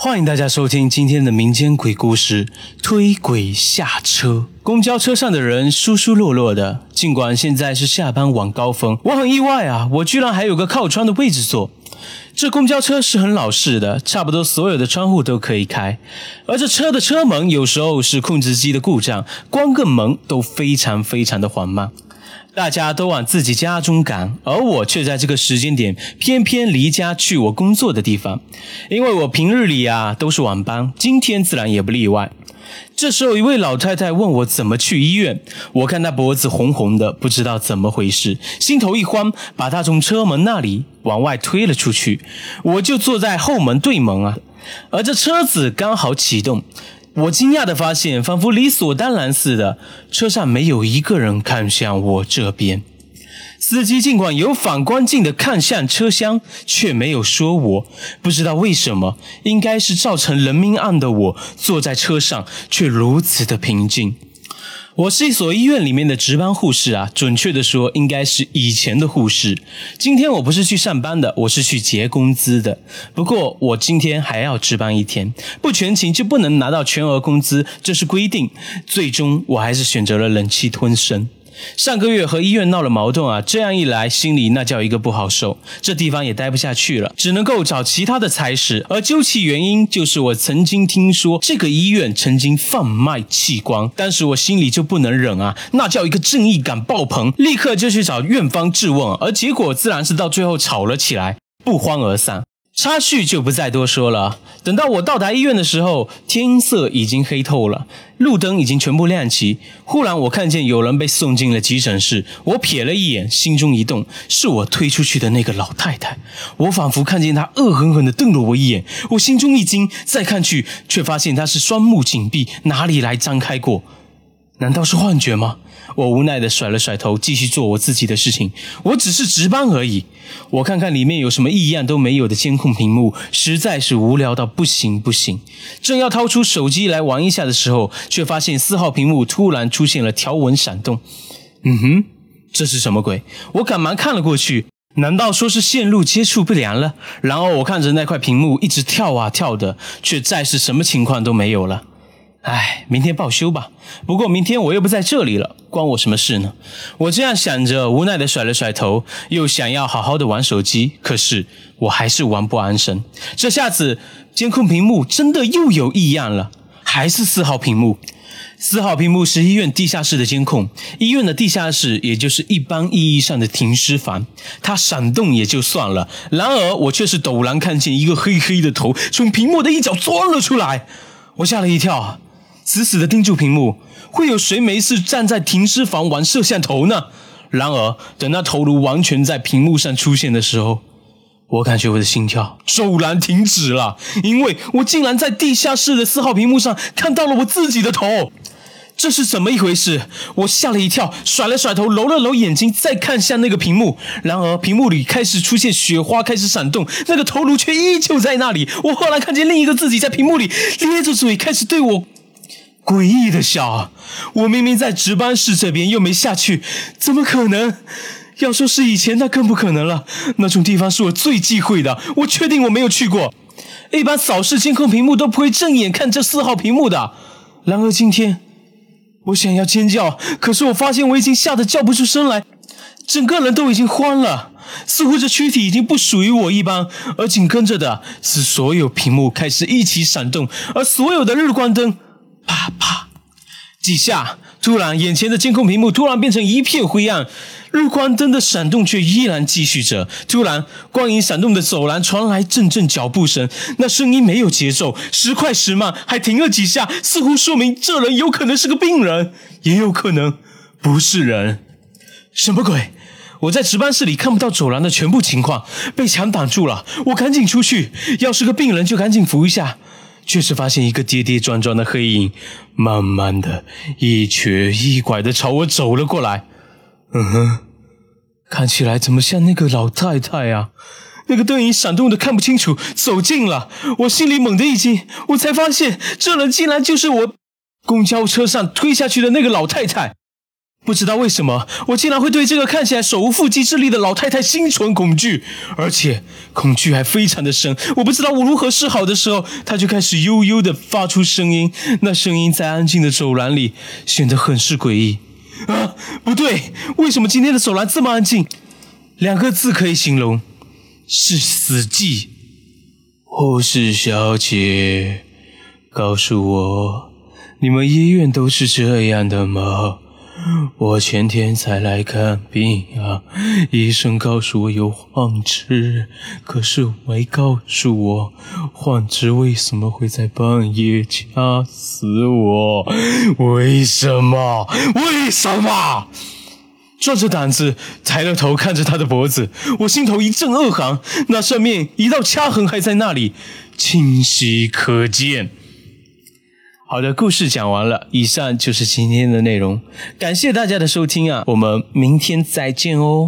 欢迎大家收听今天的民间鬼故事《推鬼下车》。公交车上的人疏疏落落的，尽管现在是下班晚高峰，我很意外啊，我居然还有个靠窗的位置坐。这公交车是很老式的，差不多所有的窗户都可以开，而这车的车门有时候是控制机的故障，关个门都非常非常的缓慢。大家都往自己家中赶，而我却在这个时间点偏偏离家去我工作的地方，因为我平日里啊都是晚班，今天自然也不例外。这时候，一位老太太问我怎么去医院，我看她脖子红红的，不知道怎么回事，心头一慌，把她从车门那里往外推了出去。我就坐在后门对门啊，而这车子刚好启动。我惊讶的发现，仿佛理所当然似的，车上没有一个人看向我这边。司机尽管有反光镜的看向车厢，却没有说我。不知道为什么，应该是造成人命案的我，坐在车上却如此的平静。我是一所医院里面的值班护士啊，准确的说，应该是以前的护士。今天我不是去上班的，我是去结工资的。不过我今天还要值班一天，不全勤就不能拿到全额工资，这是规定。最终我还是选择了忍气吞声。上个月和医院闹了矛盾啊，这样一来心里那叫一个不好受，这地方也待不下去了，只能够找其他的差事。而究其原因，就是我曾经听说这个医院曾经贩卖器官，当时我心里就不能忍啊，那叫一个正义感爆棚，立刻就去找院方质问，而结果自然是到最后吵了起来，不欢而散。插叙就不再多说了。等到我到达医院的时候，天色已经黑透了，路灯已经全部亮起。忽然，我看见有人被送进了急诊室。我瞥了一眼，心中一动，是我推出去的那个老太太。我仿佛看见她恶狠狠地瞪了我一眼，我心中一惊，再看去，却发现她是双目紧闭，哪里来张开过？难道是幻觉吗？我无奈的甩了甩头，继续做我自己的事情。我只是值班而已。我看看里面有什么异样都没有的监控屏幕，实在是无聊到不行不行。正要掏出手机来玩一下的时候，却发现四号屏幕突然出现了条纹闪动。嗯哼，这是什么鬼？我赶忙看了过去，难道说是线路接触不良了？然后我看着那块屏幕一直跳啊跳的，却再是什么情况都没有了。唉，明天报修吧。不过明天我又不在这里了，关我什么事呢？我这样想着，无奈的甩了甩头，又想要好好的玩手机，可是我还是玩不安生。这下子监控屏幕真的又有异样了，还是四号屏幕。四号屏幕是医院地下室的监控，医院的地下室也就是一般意义上的停尸房，它闪动也就算了，然而我却是陡然看见一个黑黑的头从屏幕的一角钻了出来，我吓了一跳。死死的盯住屏幕，会有谁没事站在停尸房玩摄像头呢？然而，等那头颅完全在屏幕上出现的时候，我感觉我的心跳骤然停止了，因为我竟然在地下室的四号屏幕上看到了我自己的头。这是怎么一回事？我吓了一跳，甩了甩头，揉了揉眼睛，再看向那个屏幕。然而，屏幕里开始出现雪花，开始闪动，那个头颅却依旧在那里。我后来看见另一个自己在屏幕里咧着嘴，开始对我。诡异的笑，我明明在值班室这边，又没下去，怎么可能？要说是以前，那更不可能了。那种地方是我最忌讳的，我确定我没有去过。一般扫视监控屏幕都不会正眼看这四号屏幕的。然而今天，我想要尖叫，可是我发现我已经吓得叫不出声来，整个人都已经慌了，似乎这躯体已经不属于我一般。而紧跟着的是，所有屏幕开始一起闪动，而所有的日光灯。啪啪几下，突然，眼前的监控屏幕突然变成一片灰暗，日光灯的闪动却依然继续着。突然，光影闪动的走廊传来阵阵脚步声，那声音没有节奏，时快时慢，还停了几下，似乎说明这人有可能是个病人，也有可能不是人。什么鬼？我在值班室里看不到走廊的全部情况，被墙挡住了。我赶紧出去，要是个病人就赶紧扶一下。却是发现一个跌跌撞撞的黑影，慢慢的一瘸一拐的朝我走了过来。嗯哼，看起来怎么像那个老太太啊？那个灯影闪动的看不清楚，走近了，我心里猛地一惊，我才发现这人竟然就是我公交车上推下去的那个老太太。不知道为什么，我竟然会对这个看起来手无缚鸡之力的老太太心存恐惧，而且恐惧还非常的深。我不知道我如何是好的时候，她就开始悠悠的发出声音，那声音在安静的走廊里显得很是诡异。啊，不对，为什么今天的走廊这么安静？两个字可以形容，是死寂。护士小姐，告诉我，你们医院都是这样的吗？我前天才来看病啊，医生告诉我有幻肢，可是没告诉我幻肢为什么会在半夜掐死我？为什么？为什么？壮着胆子抬了头看着他的脖子，我心头一阵恶寒，那上面一道掐痕还在那里，清晰可见。好的，故事讲完了，以上就是今天的内容，感谢大家的收听啊，我们明天再见哦。